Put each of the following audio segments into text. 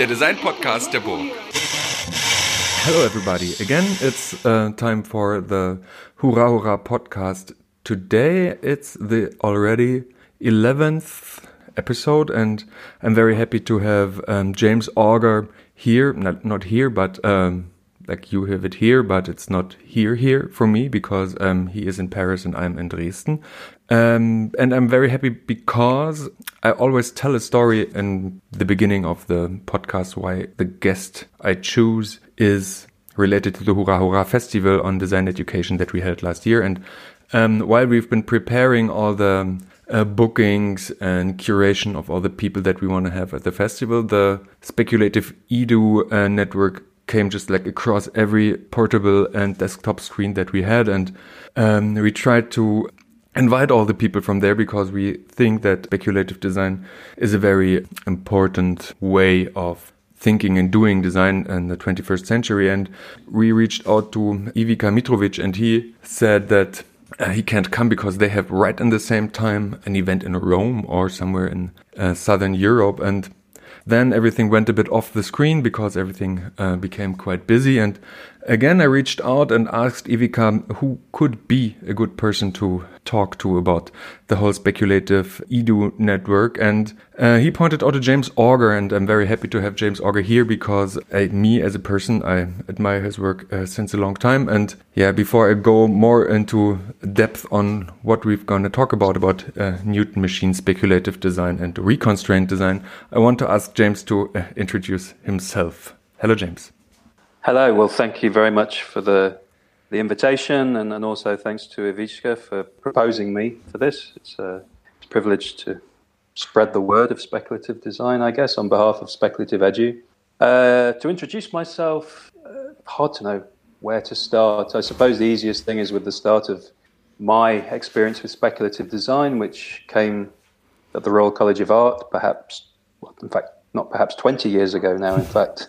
der Design-Podcast der Burg. Hello, everybody. Again, it's uh, time for the Hurra Hurra podcast. Today, it's the already 11th episode, and I'm very happy to have um, James Auger here. Not, not here, but um, like you have it here, but it's not here here for me because um, he is in Paris and I'm in Dresden. Um, and I'm very happy because I always tell a story in the beginning of the podcast why the guest I choose is related to the Hurra Hurra Festival on Design Education that we held last year. And um, while we've been preparing all the uh, bookings and curation of all the people that we want to have at the festival, the speculative Edu uh, network came just like across every portable and desktop screen that we had. And um, we tried to invite all the people from there because we think that speculative design is a very important way of thinking and doing design in the 21st century. And we reached out to Ivica Mitrovic and he said that uh, he can't come because they have right in the same time an event in Rome or somewhere in uh, Southern Europe. And then everything went a bit off the screen because everything uh, became quite busy. And again, I reached out and asked Ivica who could be a good person to talk to about the whole speculative Edu network. And uh, he pointed out to James Auger, and I'm very happy to have James Auger here because I, me as a person, I admire his work uh, since a long time. And yeah, before I go more into depth on what we're going to talk about, about uh, Newton machine speculative design and reconstrained design, I want to ask James to uh, introduce himself. Hello, James. Hello. Well, thank you very much for the the invitation, and, and also thanks to Ivica for proposing me for this. It's a, it's a privilege to spread the word of speculative design, I guess, on behalf of Speculative Edu. Uh, to introduce myself, uh, hard to know where to start. I suppose the easiest thing is with the start of my experience with speculative design, which came at the Royal College of Art, perhaps, well, in fact, not perhaps 20 years ago now, in fact.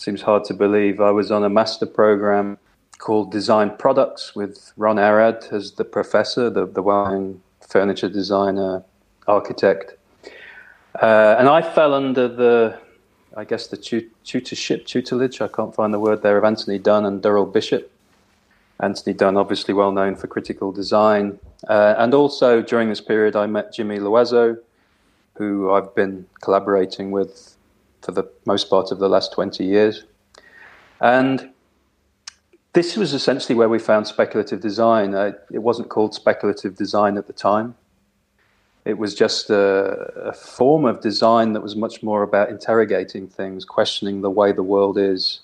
Seems hard to believe. I was on a master program called Design Products with Ron Arad as the professor, the, the well-known furniture designer, architect. Uh, and I fell under the, I guess, the tutorship, tutelage, I can't find the word there, of Anthony Dunne and Durrell Bishop. Anthony Dunne, obviously well known for critical design. Uh, and also during this period, I met Jimmy Loizeau, who I've been collaborating with for the most part of the last 20 years. And this was essentially where we found speculative design. Uh, it wasn't called speculative design at the time. It was just a, a, form of design that was much more about interrogating things, questioning the way the world is,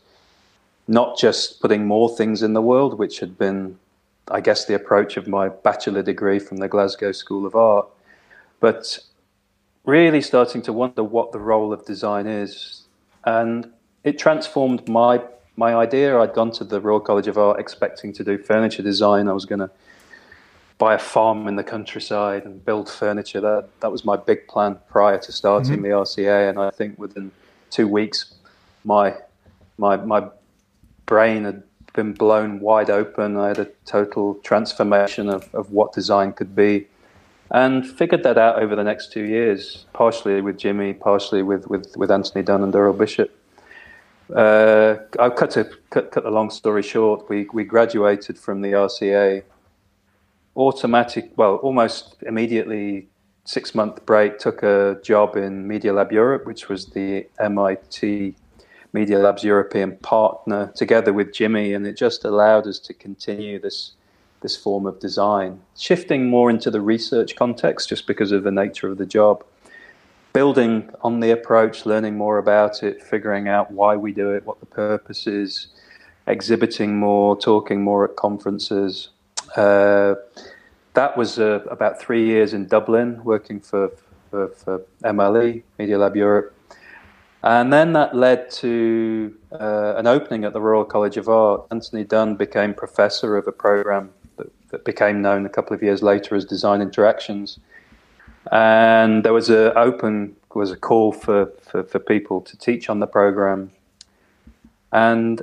not just putting more things in the world, which had been, I guess, the approach of my bachelor degree from the Glasgow School of Art, but really starting to wonder what the role of design is. And it transformed my my idea. I'd gone to the Royal College of Art expecting to do furniture design. I was going to buy a farm in the countryside and build furniture. That that was my big plan prior to starting mm-hmm. the RCA. And I think within two weeks, my my my brain had been blown wide open. I had a total transformation of, of what design could be. And figured that out over the next two years, partially with Jimmy, partially with, with, with Anthony Dunne and Durrell Bishop. Uh, I'll cut, a, cut, cut the long story short. We, we graduated from the RCA automatic, well, almost immediately, six month break, took a job in Media Lab Europe, which was the MIT Media Lab's European partner, together with Jimmy, and it just allowed us to continue this this form of design, shifting more into the research context just because of the nature of the job building on the approach, learning more about it, figuring out why we do it, what the purpose is, exhibiting more, talking more at conferences. Uh, that was uh, about three years in Dublin, working for, for, for, MLE, Media Lab Europe. And then that led to uh, an opening at the Royal College of Art. Anthony Dunne became professor of a program that, became known a couple of years later as Design Interactions and there was a open was a call for, for, for people to teach on the program, and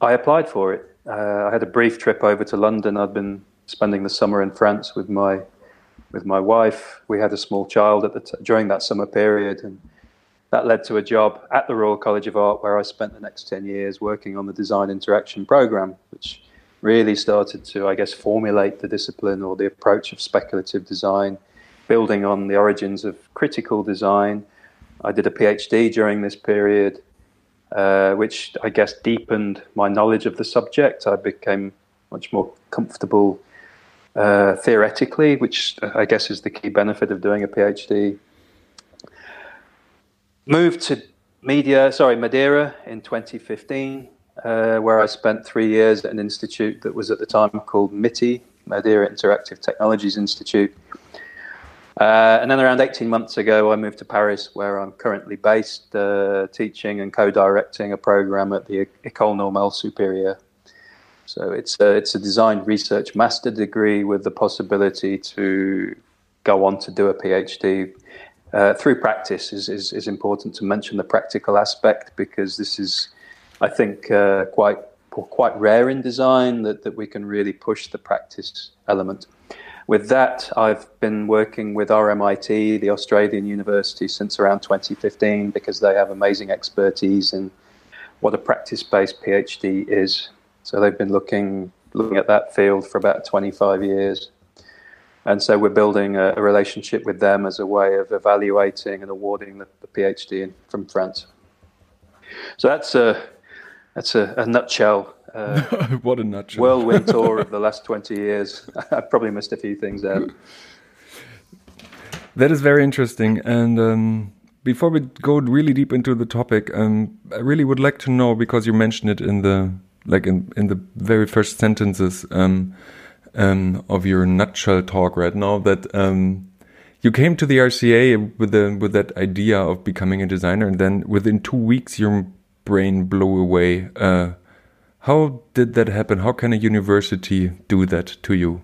I applied for it. Uh, I had a brief trip over to London. I'd been spending the summer in France with my with my wife. We had a small child at the t- during that summer period, and that led to a job at the Royal College of Art where I spent the next 10 years working on the design interaction program, which really started to, I guess, formulate the discipline or the approach of speculative design, building on the origins of critical design. I did a PhD during this period, uh, which I guess deepened my knowledge of the subject. I became much more comfortable uh, theoretically, which I guess is the key benefit of doing a PhD. Moved to media, sorry, Madeira in 2015, uh, where I spent three years at an institute that was at the time called MITI, Madeira Interactive Technologies Institute. Uh, and then around 18 months ago, I moved to Paris, where I'm currently based, uh, teaching and co-directing a program at the École Normale Supérieure. So it's a, it's a design research master degree with the possibility to go on to do a PhD uh, through practice is, is, is, important to mention the practical aspect because this is, I think, uh, quite quite rare in design that, that we can really push the practice element. With that, I've been working with RMIT, the Australian university, since around 2015 because they have amazing expertise in what a practice-based PhD is. So they've been looking looking at that field for about 25 years. And so we're building a, a, relationship with them as a way of evaluating and awarding the, the PhD in, from France. So that's a that's a, a nutshell. Uh, what a nutshell! Whirlwind tour of the last twenty years. I probably missed a few things there. That is very interesting. And um, before we go really deep into the topic, um, I really would like to know because you mentioned it in the like in in the very first sentences. Um, um, of your nutshell talk right now that um, you came to the RCA with the with that idea of becoming a designer, and then within two weeks your brain blow away. Uh, how did that happen? How can a university do that to you?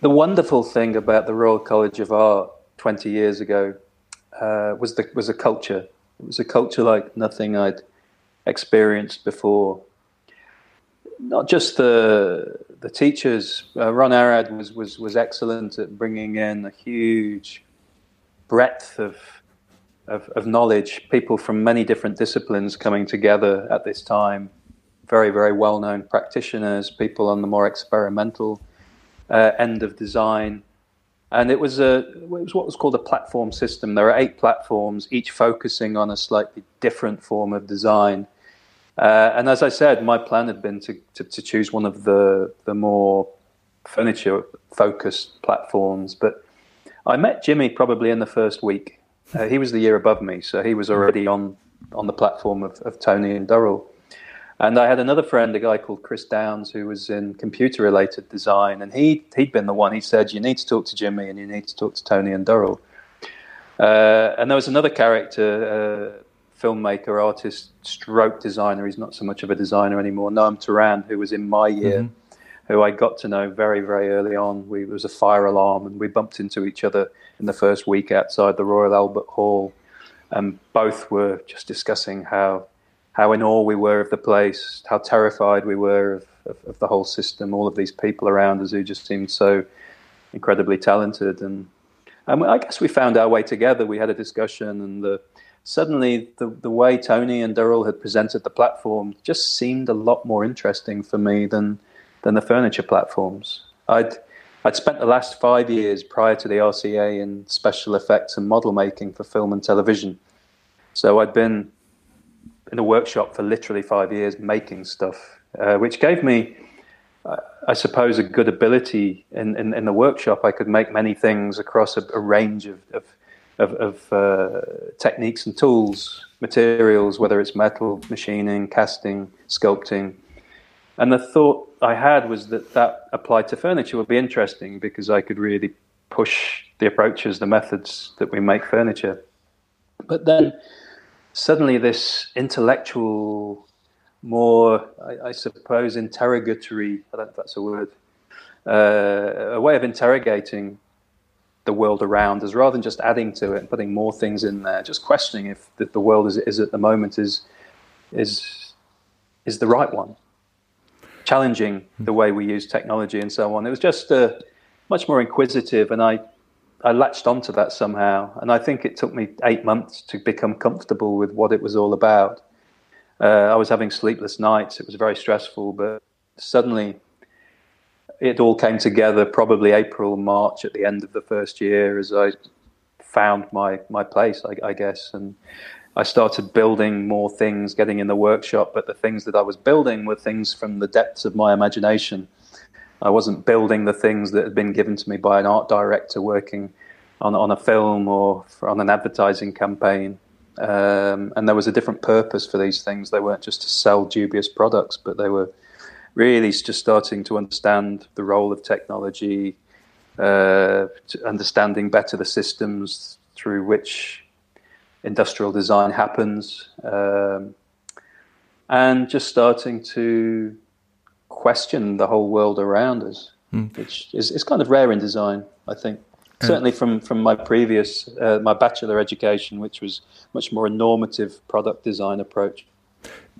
The wonderful thing about the Royal College of Art 20 years ago uh, was the was a culture. It was a culture like nothing I'd experienced before not just the the teachers. Uh, Ron Arad was, was was excellent at bringing in a huge breadth of, of, of knowledge. People from many different disciplines coming together at this time. Very very well known practitioners. People on the more experimental uh, end of design. And it was a it was what was called a platform system. There are eight platforms, each focusing on a slightly different form of design uh, and as I said, my plan had been to, to, to choose one of the, the more furniture focused platforms. But I met Jimmy probably in the first week. Uh, he was the year above me, so he was already on, on the platform of, of Tony and Durrell. And I had another friend, a guy called Chris Downs, who was in computer related design. And he, he'd been the one, he said, You need to talk to Jimmy and you need to talk to Tony and Durrell. Uh, and there was another character, uh, filmmaker, artist, stroke designer. He's not so much of a designer anymore. Noam Toran, who was in my year, mm-hmm. who I got to know very, very early on. We, it was a fire alarm, and we bumped into each other in the first week outside the Royal Albert Hall. And both were just discussing how how in awe we were of the place, how terrified we were of, of, of the whole system, all of these people around us who just seemed so incredibly talented. And, and I guess we found our way together. We had a discussion, and the suddenly the, the way Tony and Durrell had presented the platform just seemed a lot more interesting for me than than the furniture platforms. I'd I'd spent the last five years prior to the RCA in special effects and model making for film and television. So I'd been in a workshop for literally five years making stuff, uh, which gave me, I suppose, a good ability in, in, in, the workshop. I could make many things across a, a range of, of of, of uh, techniques and tools, materials, whether it's metal, machining, casting, sculpting. And the thought I had was that that applied to furniture would be interesting because I could really push the approaches, the methods that we make furniture. But then suddenly, this intellectual, more, I, I suppose, interrogatory, I don't know if that's a word, uh, a way of interrogating the world around us rather than just adding to it and putting more things in there just questioning if the, the world is at the moment is is is the right one challenging the way we use technology and so on it was just uh, much more inquisitive and i I latched onto that somehow, and I think it took me eight months to become comfortable with what it was all about. Uh, I was having sleepless nights; it was very stressful, but suddenly it all came together. Probably April, March, at the end of the first year, as I found my my place, I, I guess, and I started building more things, getting in the workshop. But the things that I was building were things from the depths of my imagination I wasn't building the things that had been given to me by an art director working on on a film or on an advertising campaign. Um, and there was a different purpose for these things. They weren't just to sell dubious products, but they were really just starting to understand the role of technology, uh, understanding better the systems through which industrial design happens, um, and just starting to question the whole world around us, mm. which is, is kind of rare in design, I think. Certainly from, from my previous, uh, my bachelor education, which was much more a normative product design approach.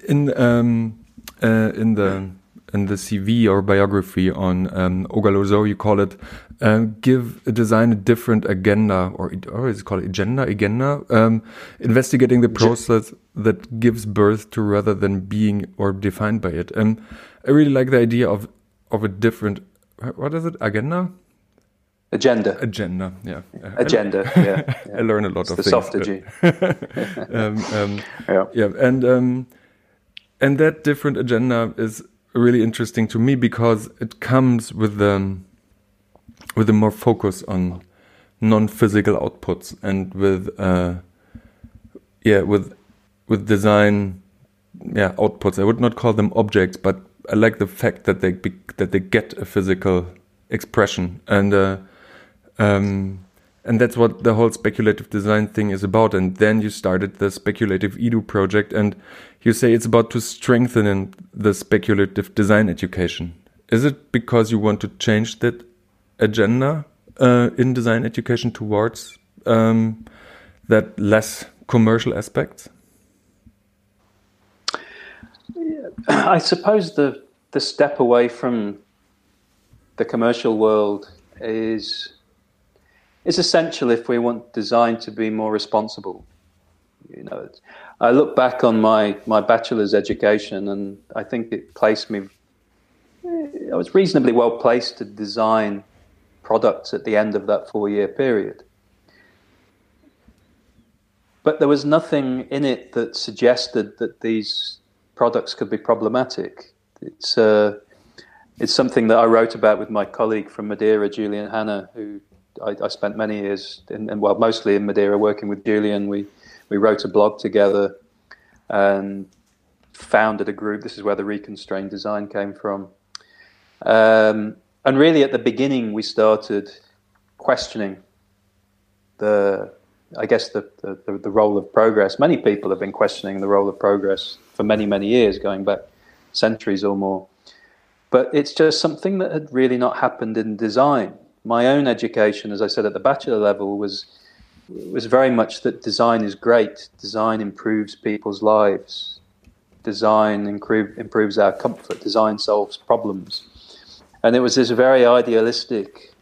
In, um, uh, in the in the CV or biography on um, Auger-Loizeau, you call it, uh, give a design a different agenda, or, or is it called agenda, agenda, um, investigating the process that gives birth to rather than being or defined by it. Um, I really like the idea of of a different. What is it? Agenda. Agenda. Agenda. Yeah. Agenda. I, yeah, yeah. I learn a lot it's of the things. Softagy. um, um, yeah. Yeah, and um, and that different agenda is really interesting to me because it comes with um, with a more focus on non-physical outputs and with uh, yeah with with design yeah outputs. I would not call them objects, but I like the fact that they be, that they get a physical expression and uh, um, and that's what the whole speculative design thing is about. And then you started the speculative Edu project, and you say it's about to strengthen the speculative design education. Is it because you want to change that agenda uh, in design education towards um, that less commercial aspects? I suppose the the step away from the commercial world is is essential if we want design to be more responsible. You know, I look back on my my bachelor's education, and I think it placed me. I was reasonably well placed to design products at the end of that four year period. But there was nothing in it that suggested that these products could be problematic. It's uh, it's something that I wrote about with my colleague from Madeira, Julian Hanna, who I, I spent many years in, and well, mostly in Madeira, working with Julian. We we wrote a blog together and founded a group. This is where the reconstrained design came from. Um, and really, at the beginning, we started questioning the I guess the, the, the, role of progress. Many people have been questioning the role of progress for many, many years, going back centuries or more. But it's just something that had really not happened in design. My own education, as I said at the bachelor level, was was very much that design is great. Design improves people's lives. Design improve, improves our comfort. Design solves problems. And it was this very idealistic,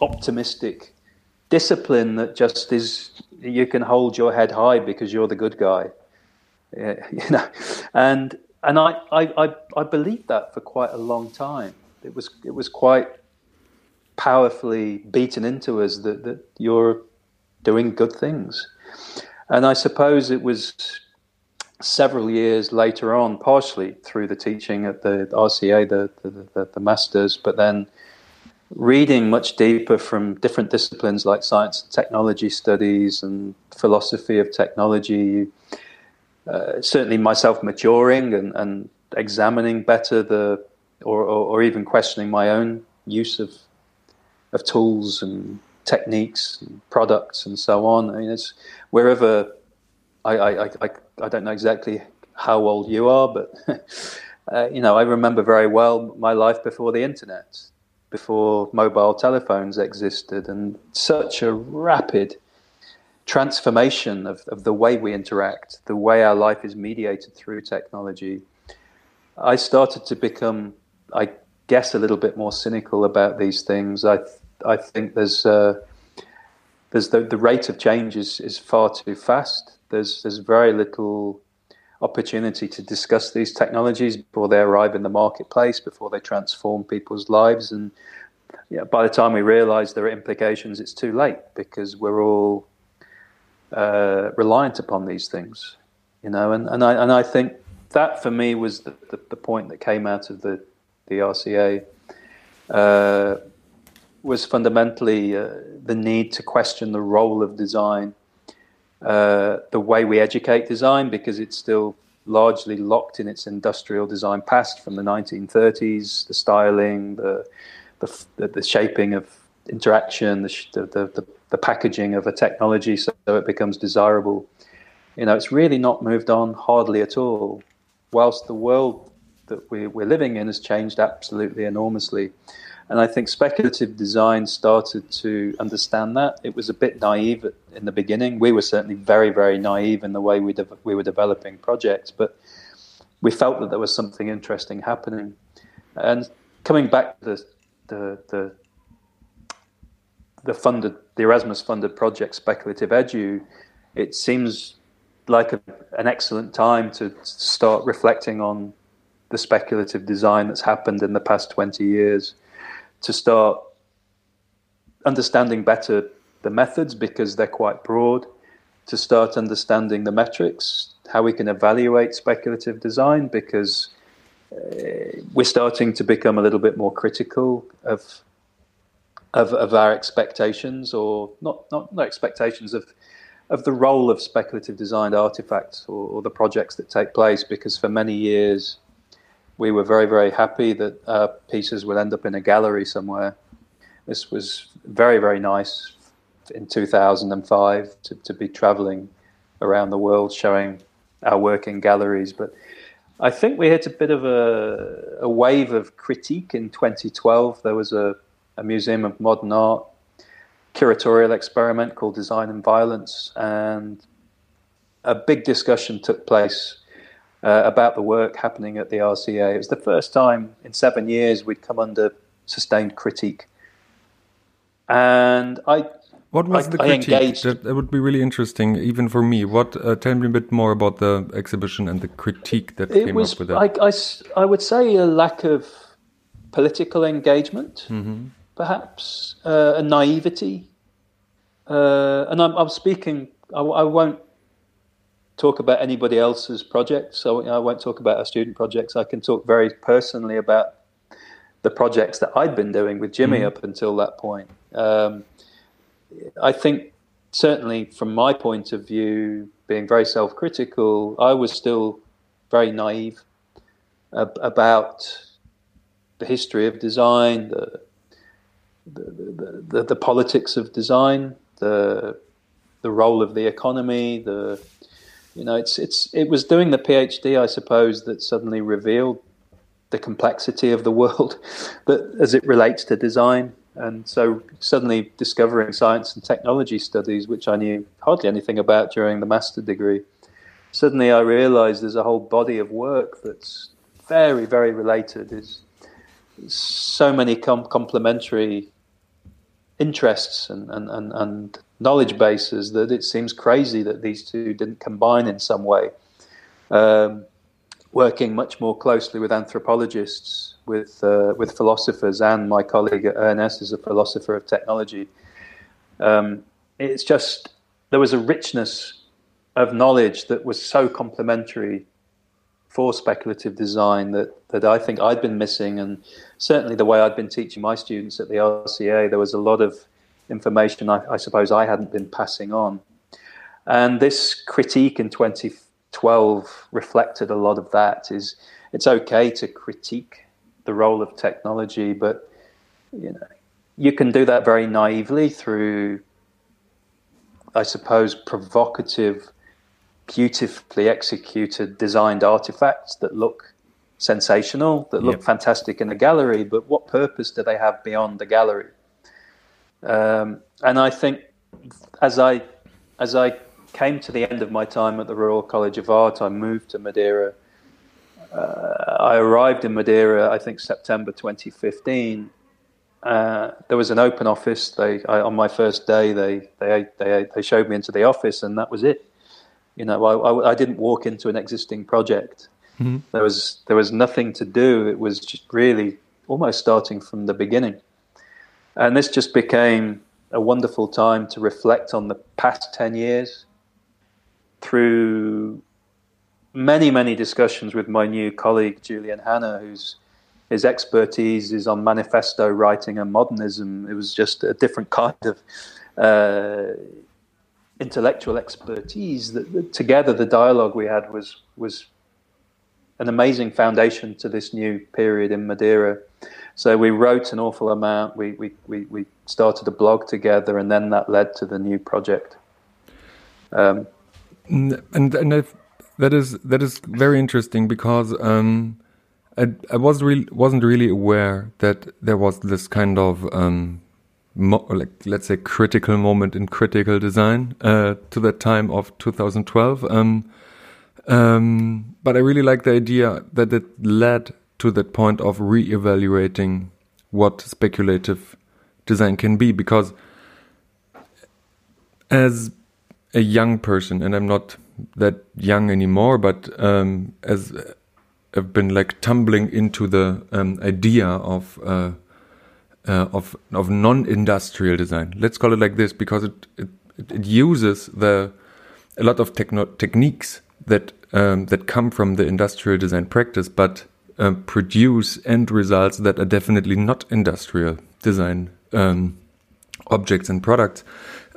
optimistic discipline that just is you can hold your head high because you're the good guy you know and and I, I, I, I believed that for quite a long time it was it was quite powerfully beaten into us that, that you're doing good things and I suppose it was several years later on, partially through the teaching at the RCA, the, the, the, the masters, but then reading much deeper from different disciplines like science and technology studies and philosophy of technology. Uh, certainly, myself maturing and, and examining better the, or, or, or, even questioning my own use of of tools and techniques products and so on. I mean, it's wherever I, I, I, I don't know exactly how old you are, but uh, you know, I remember very well my life before the internet before mobile telephones existed, and such a rapid transformation of, of the way we interact, the way our life is mediated through technology. I started to become, I guess, a little bit more cynical about these things. I, I think there's, uh, there's the, the rate of change is, is far too fast. There's there's very little opportunity to discuss these technologies before they arrive in the marketplace, before they transform people's lives. And yeah, by the time we realize there are implications, it's too late because we're all uh, reliant upon these things, you know. And, and I and I think that for me was the, the, the point that came out of the the RCA. Uh, was fundamentally uh, the need to question the role of design, uh, the way we educate design, because it's still largely locked in its industrial design past from the 1930s, the styling, the the, the shaping of interaction, the, the, the, the packaging of a technology so it becomes desirable. You know, it's really not moved on hardly at all, whilst the world that we, we're living in has changed absolutely enormously. And I think speculative design started to understand that. It was a bit naive in the beginning. We were certainly very, very naive in the way we, de- we were developing projects, but we felt that there was something interesting happening. And coming back to the, the, the, the funded, the Erasmus funded project, Speculative Edu, it seems like a, an excellent time to start reflecting on the speculative design that's happened in the past 20 years to start understanding better the methods because they're quite broad, to start understanding the metrics, how we can evaluate speculative design because uh, we're starting to become a little bit more critical of of, of our expectations or not, not expectations of of the role of speculative designed artifacts or, or the projects that take place because for many years we were very, very happy that uh, pieces would end up in a gallery somewhere. This was very, very nice in 2005 to, to be traveling around the world showing our work in galleries. But I think we hit a bit of a, a wave of critique in 2012. There was a, a museum of modern art curatorial experiment called Design and Violence, and a big discussion took place uh, about the work happening at the RCA. It was the first time in seven years we'd come under sustained critique. And I. What was I, the critique? That, that, would be really interesting, even for me. What? Uh, tell me a bit more about the exhibition and the critique that it came was, up with that. I, I, I would say a lack of political engagement, mm -hmm. perhaps uh, a naivety, uh, and I'm, I'm speaking. I, I, won't talk about anybody else's projects. So I won't talk about our student projects. I can talk very personally about the projects that I'd been doing with Jimmy mm. up until that point. Um, I think certainly from my point of view, being very self-critical, I was still very naive ab- about the history of design, the the, the, the, the politics of design, the the role of the economy, the you know, it's it's it was doing the PhD, I suppose, that suddenly revealed the complexity of the world that as it relates to design. And so suddenly discovering science and technology studies, which I knew hardly anything about during the master degree, suddenly I realized there's a whole body of work that's very, very related. Is so many com- complementary interests and, and, and, and knowledge bases that it seems crazy that these two didn't combine in some way. Um, working much more closely with anthropologists, with uh, with philosophers, and my colleague Ernest is a philosopher of technology. Um, it's just there was a richness of knowledge that was so complementary for speculative design that, that I think I'd been missing, and certainly the way I'd been teaching my students at the RCA, there was a lot of information I, I suppose I hadn't been passing on. And this critique in 2012 reflected a lot of that. Is it's okay to critique the role of technology, but you know you can do that very naively through, I suppose, provocative, beautifully executed, designed artifacts that look sensational, that look yep. fantastic in a gallery. But what purpose do they have beyond the gallery? Um, and I think as I as I came to the end of my time at the Royal College of Art, I moved to Madeira. Uh, I arrived in Madeira, I think September 2015, uh, there was an open office. They I, on my first day, they, they they they showed me into the office, and that was it. You know, I, I, I didn't walk into an existing project. Mm-hmm. There was there was nothing to do. It was just really almost starting from the beginning, and this just became a wonderful time to reflect on the past ten years through many many discussions with my new colleague Julian Hanna, whose his expertise is on manifesto writing and modernism. It was just a different kind of uh, intellectual expertise. That, that, together, the dialogue we had was was an amazing foundation to this new period in Madeira. So we wrote an awful amount. We we we, we started a blog together, and then that led to the new project. Um, and and that is that is very interesting because. Um, I, I was really wasn't really aware that there was this kind of um, like let's say critical moment in critical design uh, to that time of 2012. Um, um, but I really like the idea that it led to that point of re-evaluating what speculative design can be because as a young person and I'm not that young anymore but um, as have been like tumbling into the um, idea of uh, uh, of of non-industrial design. Let's call it like this because it it, it uses the a lot of techno techniques that um, that come from the industrial design practice, but uh, produce end results that are definitely not industrial design um, objects and products.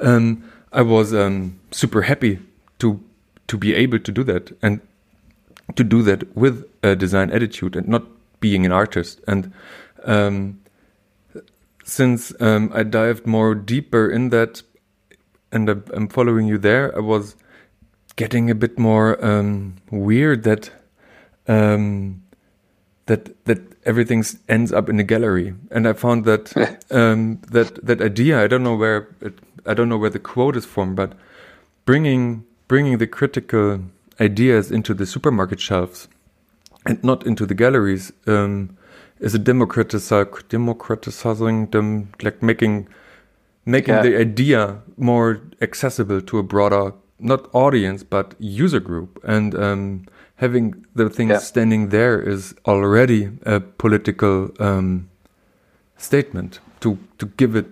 Um, I was um, super happy to to be able to do that and to do that with a design attitude and not being an artist. And um, since um, I dived more deeper in that, and I'm following you there, I was getting a bit more um, weird that um, that that everything ends up in a gallery. And I found that um, that that idea. I don't know where it, I don't know where the quote is from, but bringing bringing the critical ideas into the supermarket shelves and not into the galleries um, is a democratizing, democratizing them, like making making yeah. the idea more accessible to a broader not audience but user group and um, having the things yeah. standing there is already a political um, statement to to give it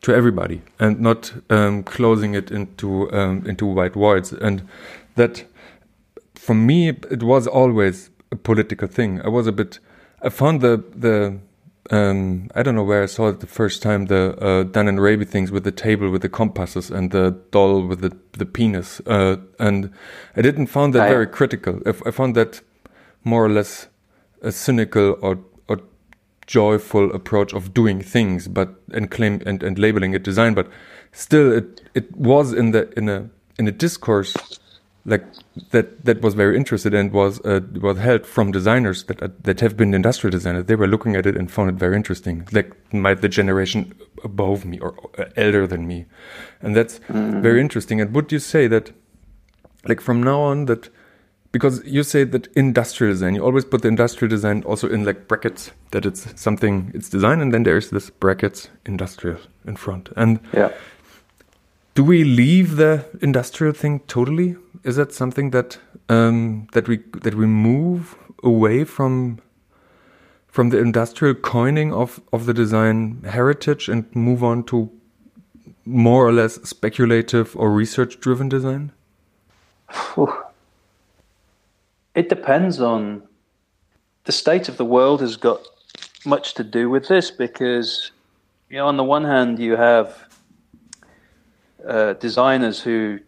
to everybody and not um, closing it into um, into white voids and that for me, it was always a political thing. I was a bit. I found the the um, I don't know where I saw it the first time the uh, Dunne and Raby things with the table with the compasses and the doll with the the penis, uh, and I didn't find that I, very critical. I, I found that more or less a cynical or or joyful approach of doing things, but and claim and, and labeling it design, but still it it was in the in a in a discourse like that that was very interested and was uh, was held from designers that uh, that have been industrial designers. They were looking at it and found it very interesting. Like my the generation above me or uh, elder than me, and that's mm. very interesting. And would you say that, like from now on, that because you say that industrial design, you always put the industrial design also in like brackets that it's something it's design, and then there's this brackets industrial in front. And yeah. Do we leave the industrial thing totally? is that something that um, that we that we move away from from the industrial coining of of the design heritage and move on to more or less speculative or research driven design? It depends on the state of the world has got much to do with this because you know on the one hand you have uh, designers who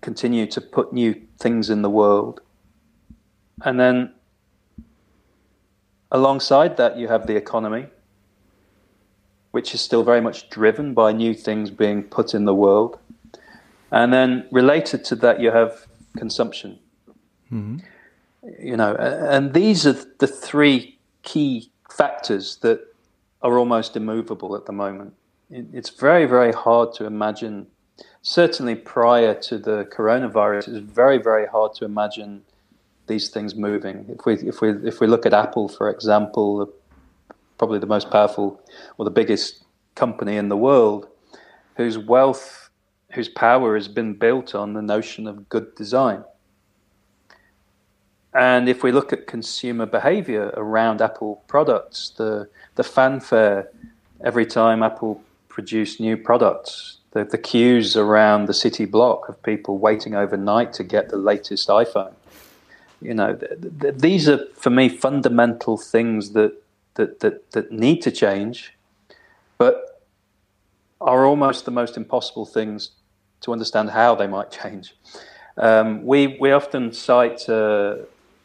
continue to put new things in the world. And then alongside that, you have the economy, which is still very much driven by new things being put in the world. And then related to that, you have consumption. Mm-hmm. You know, and these are the three key factors that are almost immovable at the moment. It's very, very hard to imagine certainly prior to the coronavirus, it was very, very hard to imagine these things moving. If we if we if we look at Apple, for example, probably the most powerful or the biggest company in the world, whose wealth, whose power has been built on the notion of good design. And if we look at consumer behavior around Apple products, the, the fanfare every time Apple produce new products, the, the queues around the city block of people waiting overnight to get the latest iPhone. You know, th- th- these are for me fundamental things that, that, that, that need to change, but are almost the most impossible things to understand how they might change. Um, we, we often cite uh,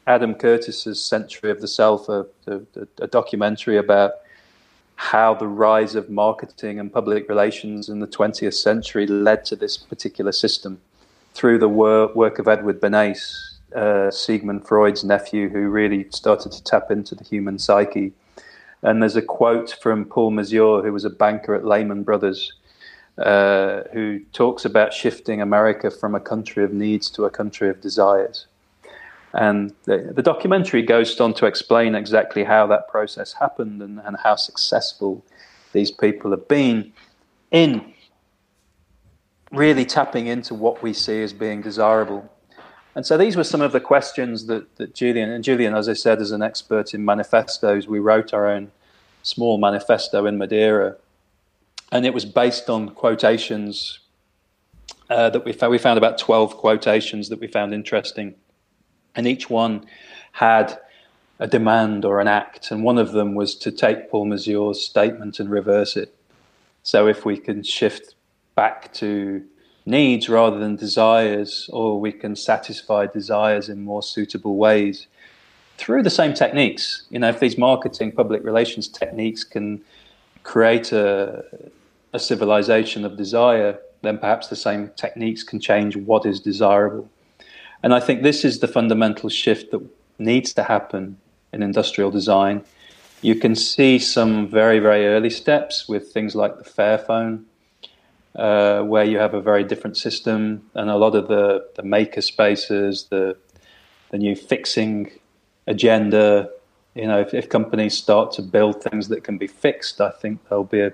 Adam Curtis's Century of the Self, a, a, a, documentary about how the rise of marketing and public relations in the 20th century led to this particular system through the wor- work of Edward Bernays, uh, Sigmund Freud's nephew, who really started to tap into the human psyche. And there's a quote from Paul Mazur, who was a banker at Lehman Brothers, uh, who talks about shifting America from a country of needs to a country of desires. And the, the, documentary goes on to explain exactly how that process happened and, and how successful these people have been in really tapping into what we see as being desirable. And so these were some of the questions that, that Julian, and Julian, as I said, is an expert in manifestos. We wrote our own small manifesto in Madeira, and it was based on quotations uh, that we found. We found about 12 quotations that we found interesting and each one had a demand or an act, and one of them was to take Paul Mazur's statement and reverse it. So if we can shift back to needs rather than desires, or we can satisfy desires in more suitable ways through the same techniques. You know, if these marketing public relations techniques can create a, a civilization of desire, then perhaps the same techniques can change what is desirable. And I think this is the fundamental shift that needs to happen in industrial design. You can see some very, very early steps with things like the Fairphone, uh, where you have a very different system, and a lot of the, the maker spaces, the, the new fixing agenda. You know, if, if companies start to build things that can be fixed, I think there'll be a,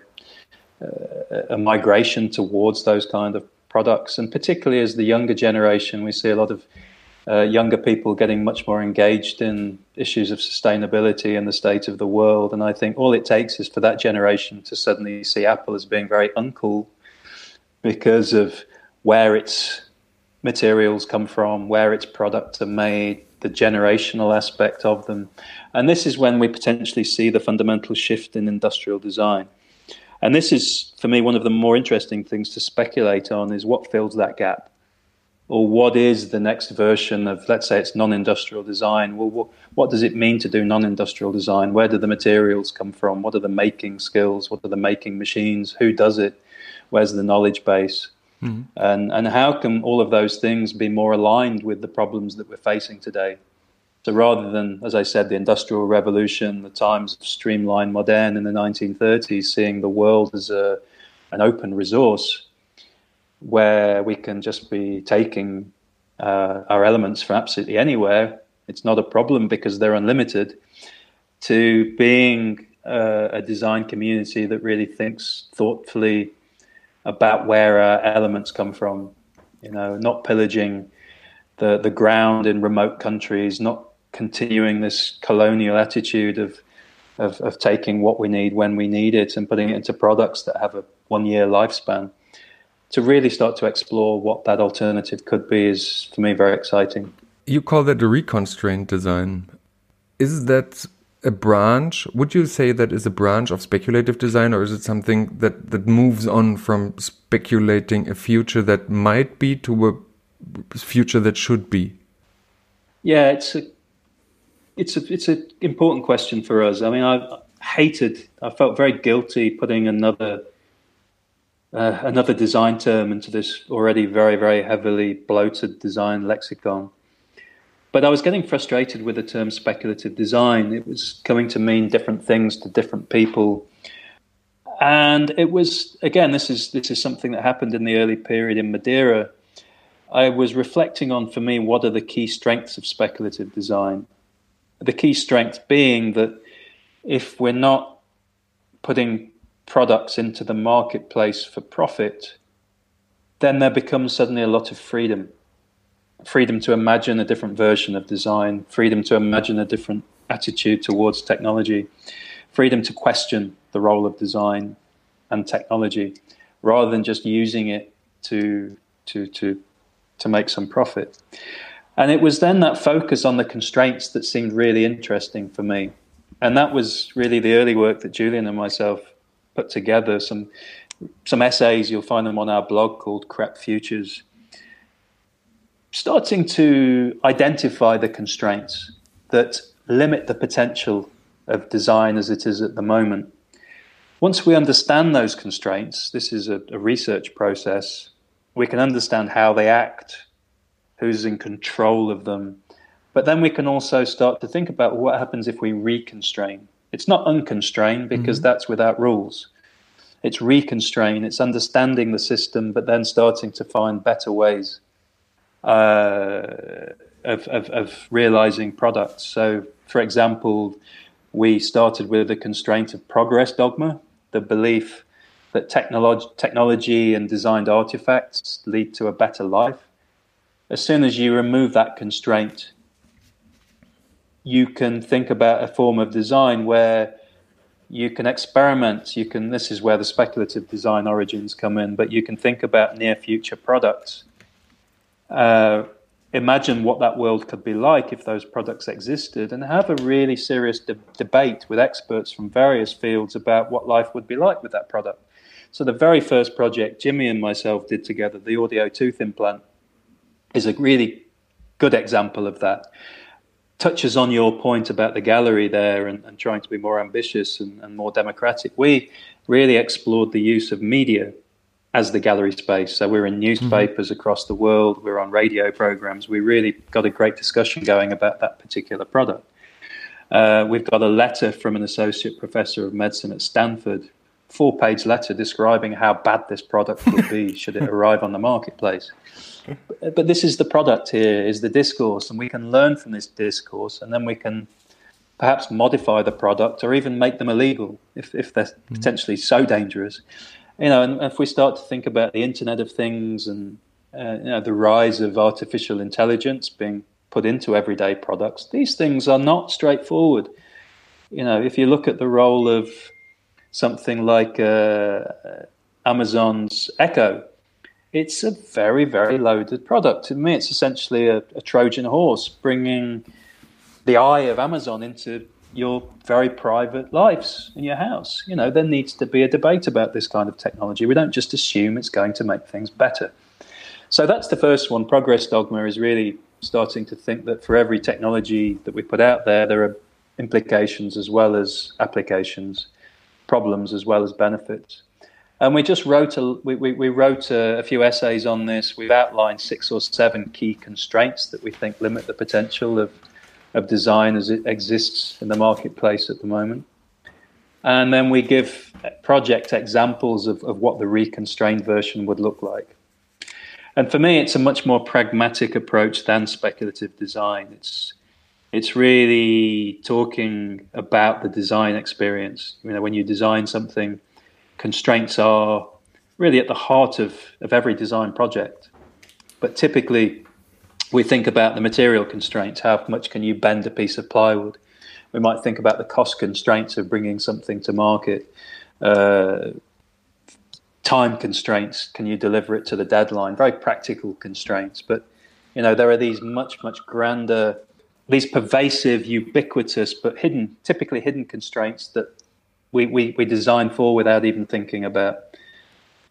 a migration towards those kind of products. And particularly as the younger generation, we see a lot of uh, younger people getting much more engaged in issues of sustainability and the state of the world. And I think all it takes is for that generation to suddenly see Apple as being very uncool because of where its materials come from, where its products are made, the generational aspect of them. And this is when we potentially see the fundamental shift in industrial design. And this is, for me, one of the more interesting things to speculate on is what fills that gap? Or what is the next version of, let's say it's non industrial design? Well, what, what does it mean to do non industrial design? Where do the materials come from? What are the making skills? What are the making machines? Who does it? Where's the knowledge base? Mm-hmm. And, and how can all of those things be more aligned with the problems that we're facing today? So rather than, as I said, the Industrial Revolution, the times of streamlined modern in the 1930s, seeing the world as a, an open resource where we can just be taking uh, our elements from absolutely anywhere, it's not a problem because they're unlimited, to being uh, a design community that really thinks thoughtfully about where our elements come from. You know, not pillaging the, the ground in remote countries, not continuing this colonial attitude of, of, of taking what we need when we need it and putting it into products that have a one year lifespan. To really start to explore what that alternative could be is for me very exciting. You call that a reconstrained design. Is that a branch? Would you say that is a branch of speculative design, or is it something that, that moves on from speculating a future that might be to a future that should be? Yeah, it's a it's a it's an important question for us. I mean, I hated, I felt very guilty putting another uh, another design term into this already very very heavily bloated design lexicon. But I was getting frustrated with the term speculative design. It was coming to mean different things to different people. And it was again, this is this is something that happened in the early period in Madeira. I was reflecting on for me what are the key strengths of speculative design the key strength being that if we're not putting products into the marketplace for profit, then there becomes suddenly a lot of freedom. Freedom to imagine a different version of design, freedom to imagine a different attitude towards technology, freedom to question the role of design and technology rather than just using it to, to, to, to make some profit. And it was then that focus on the constraints that seemed really interesting for me. And that was really the early work that Julian and myself put together. Some some essays, you'll find them on our blog called Crap Futures. Starting to identify the constraints that limit the potential of design as it is at the moment. Once we understand those constraints, this is a, a research process, we can understand how they act, who's in control of them. But then we can also start to think about what happens if we reconstrain. It's not unconstrained because mm-hmm. that's without rules. It's reconstrain, it's understanding the system, but then starting to find better ways uh, of, of, of realizing products. So, for example, we started with the constraint of progress dogma, the belief that technolog- technology and designed artifacts lead to a better life as soon as you remove that constraint, you can think about a form of design where you can experiment. You can. This is where the speculative design origins come in. But you can think about near future products. Uh, imagine what that world could be like if those products existed, and have a really serious de- debate with experts from various fields about what life would be like with that product. So the very first project Jimmy and myself did together, the audio tooth implant, is a really good example of that. Touches on your point about the gallery there and, and trying to be more ambitious and, and more democratic. We really explored the use of media as the gallery space. So we're in newspapers mm-hmm. across the world, we're on radio programs. We really got a great discussion going about that particular product. Uh, we've got a letter from an associate professor of medicine at Stanford, four page letter describing how bad this product would be should it arrive on the marketplace but this is the product here is the discourse and we can learn from this discourse and then we can perhaps modify the product or even make them illegal if, if they're mm-hmm. potentially so dangerous you know and if we start to think about the internet of things and uh, you know the rise of artificial intelligence being put into everyday products these things are not straightforward you know if you look at the role of something like uh, amazon's echo it's a very, very loaded product. To me, it's essentially a, a Trojan horse bringing the eye of Amazon into your very private lives in your house. You know, there needs to be a debate about this kind of technology. We don't just assume it's going to make things better. So that's the first one. Progress dogma is really starting to think that for every technology that we put out there, there are implications as well as applications, problems as well as benefits. And we just wrote a, we, we, we wrote a, a, few essays on this. We've outlined six or seven key constraints that we think limit the potential of, of design as it exists in the marketplace at the moment. And then we give project examples of, of what the reconstrained version would look like. And for me, it's a much more pragmatic approach than speculative design. It's it's really talking about the design experience. You know, when you design something, constraints are really at the heart of, of every design project. But typically, we think about the material constraints. How much can you bend a piece of plywood? We might think about the cost constraints of bringing something to market. Uh, time constraints. Can you deliver it to the deadline? Very practical constraints. But you know, there are these much, much grander, these pervasive, ubiquitous, but hidden, typically hidden constraints that we, we, we design for without even thinking about.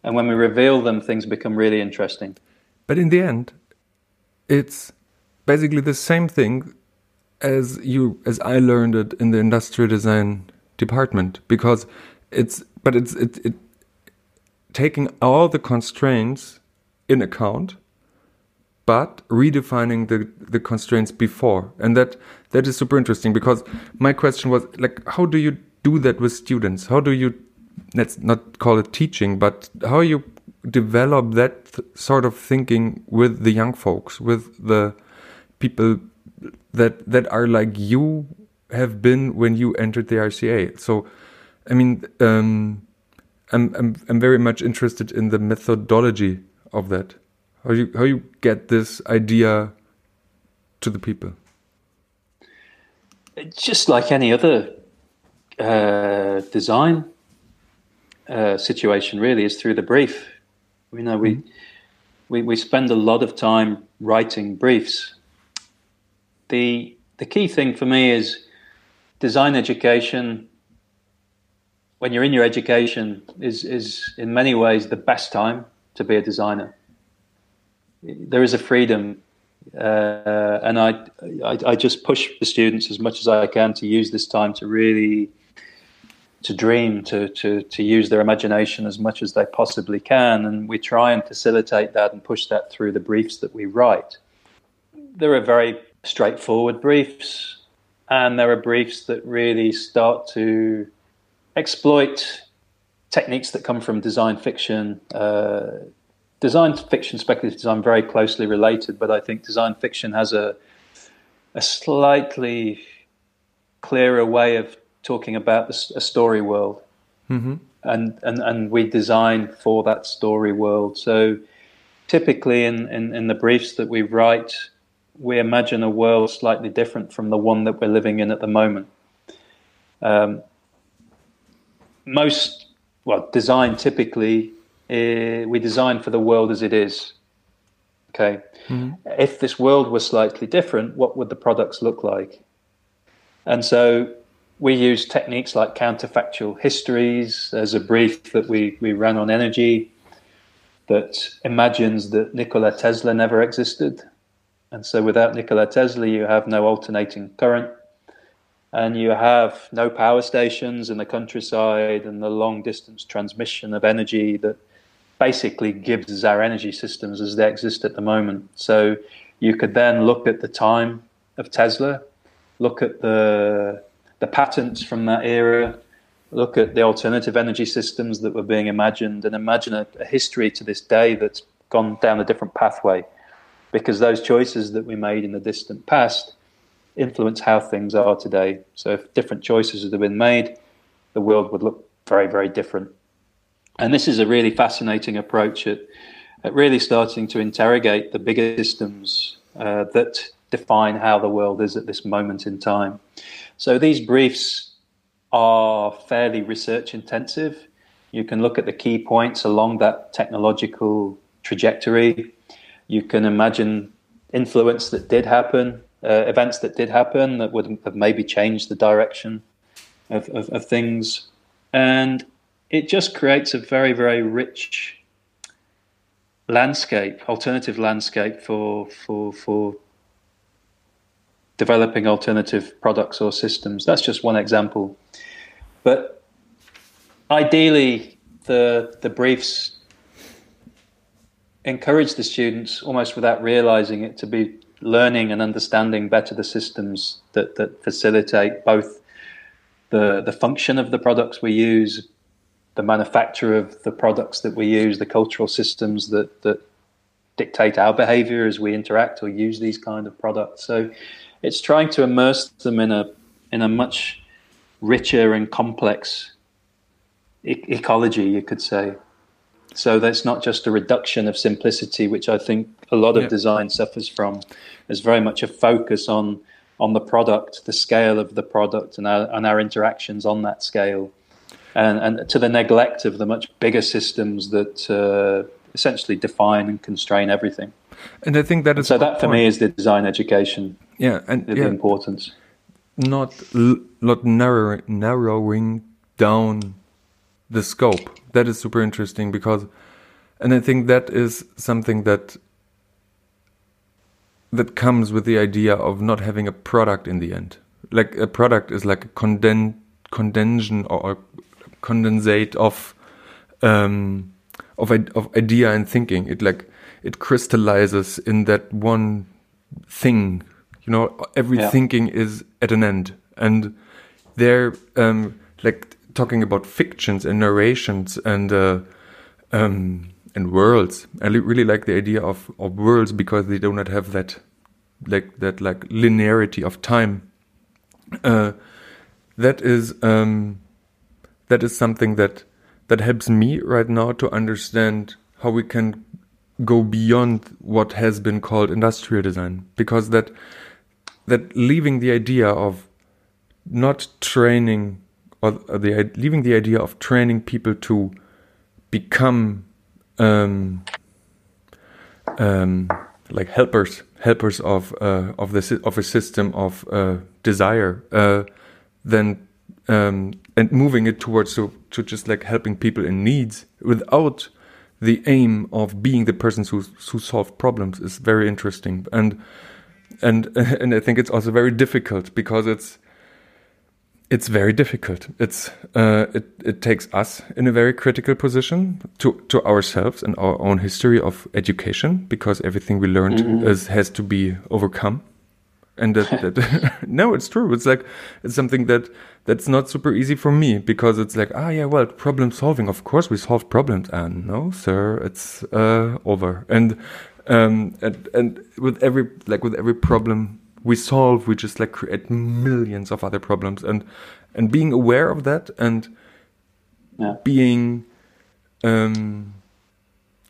And when we reveal them, things become really interesting. But in the end, it's basically the same thing as you as I learned it in the industrial design department because it's but it's it, it taking all the constraints in account but redefining the the constraints before and that that is super interesting because my question was like how do you do that with students? How do you, let's not call it teaching, but how you develop that th sort of thinking with the young folks, with the people that that are like you have been when you entered the RCA? So I mean, um, I'm I'm I'm very much interested in the methodology of that. How you how you get this idea to the people? Just like any other uh, design uh, situation, really, is through the brief. You know, we, mm-hmm. we we spend a lot of time writing briefs. the The key thing for me is design education. When you're in your education, is is in many ways the best time to be a designer. There is a freedom uh, and I, I, I just push the students as much as I can to use this time to really to dream, to, to, to use their imagination as much as they possibly can. And we try and facilitate that and push that through the briefs that we write. There are very straightforward briefs, and there are briefs that really start to exploit techniques that come from design fiction, uh, design fiction, speculative design, very closely related, but I think design fiction has a a slightly clearer way of talking about a story world, mm-hmm. and and and we design for that story world. So typically, in, in in the briefs that we write, we imagine a world slightly different from the one that we're living in at the moment. Um, most well, design typically uh, we design for the world as it is. Okay. Mm-hmm. If this world was slightly different, what would the products look like? And so we use techniques like counterfactual histories. There's a brief that we, we ran on energy that imagines that Nikola Tesla never existed. And so without Nikola Tesla, you have no alternating current and you have no power stations in the countryside and the long distance transmission of energy that basically gives our energy systems as they exist at the moment. So you could then look at the time of Tesla, look at the the patents from that era, look at the alternative energy systems that were being imagined, and imagine a, a history to this day that's gone down a different pathway, because those choices that we made in the distant past influence how things are today. So if different choices had been made, the world would look very, very different. And this is a really fascinating approach at, at really starting to interrogate the bigger systems uh, that define how the world is at this moment in time. So these briefs are fairly research intensive. You can look at the key points along that technological trajectory. You can imagine influence that did happen, uh, events that did happen that would have maybe changed the direction of, of, of things. And it just creates a very, very rich landscape, alternative landscape for for for developing alternative products or systems. That's just one example. But ideally, the the briefs encourage the students almost without realizing it to be learning and understanding better the systems that, that facilitate both the the function of the products we use, the manufacture of the products that we use, the cultural systems that that dictate our behavior as we interact or use these kind of products. So it's trying to immerse them in a in a much richer and complex e- ecology, you could say. So that's not just a reduction of simplicity, which I think a lot of yeah. design suffers from. There's very much a focus on on the product, the scale of the product, and our, and our interactions on that scale and, and to the neglect of the much bigger systems that uh, essentially define and constrain everything. And I think that is so. That for point. me is the design education. Yeah, and the, yeah, importance. Not not narrowing narrowing down the scope. That is super interesting because, and I think that is something that that comes with the idea of not having a product in the end. Like a product is like a conden condensation or condensate of um, of of idea and thinking. It like it crystallizes in that one thing. You know, every yeah. thinking is at an end, and they're um, like talking about fictions and narrations and uh, um, and worlds. I really like the idea of, of worlds because they do not have that like that like linearity of time. Uh, that is um, that is something that that helps me right now to understand how we can go beyond what has been called industrial design because that that leaving the idea of not training or the leaving the idea of training people to become um, um, like helpers helpers of uh, of the of a system of uh, desire uh, then um, and moving it towards to, to just like helping people in needs without the aim of being the person who who solve problems is very interesting. And and and I think it's also very difficult because it's it's very difficult. It's uh, it it takes us in a very critical position to to ourselves and our own history of education because everything we learned mm -hmm. is, has to be overcome. And that, that no, it's true. It's like it's something that that's not super easy for me because it's like ah yeah well problem solving. Of course we solve problems. And no sir, it's uh, over. And um, and and with every like with every problem we solve, we just like create millions of other problems, and and being aware of that and yeah. being um,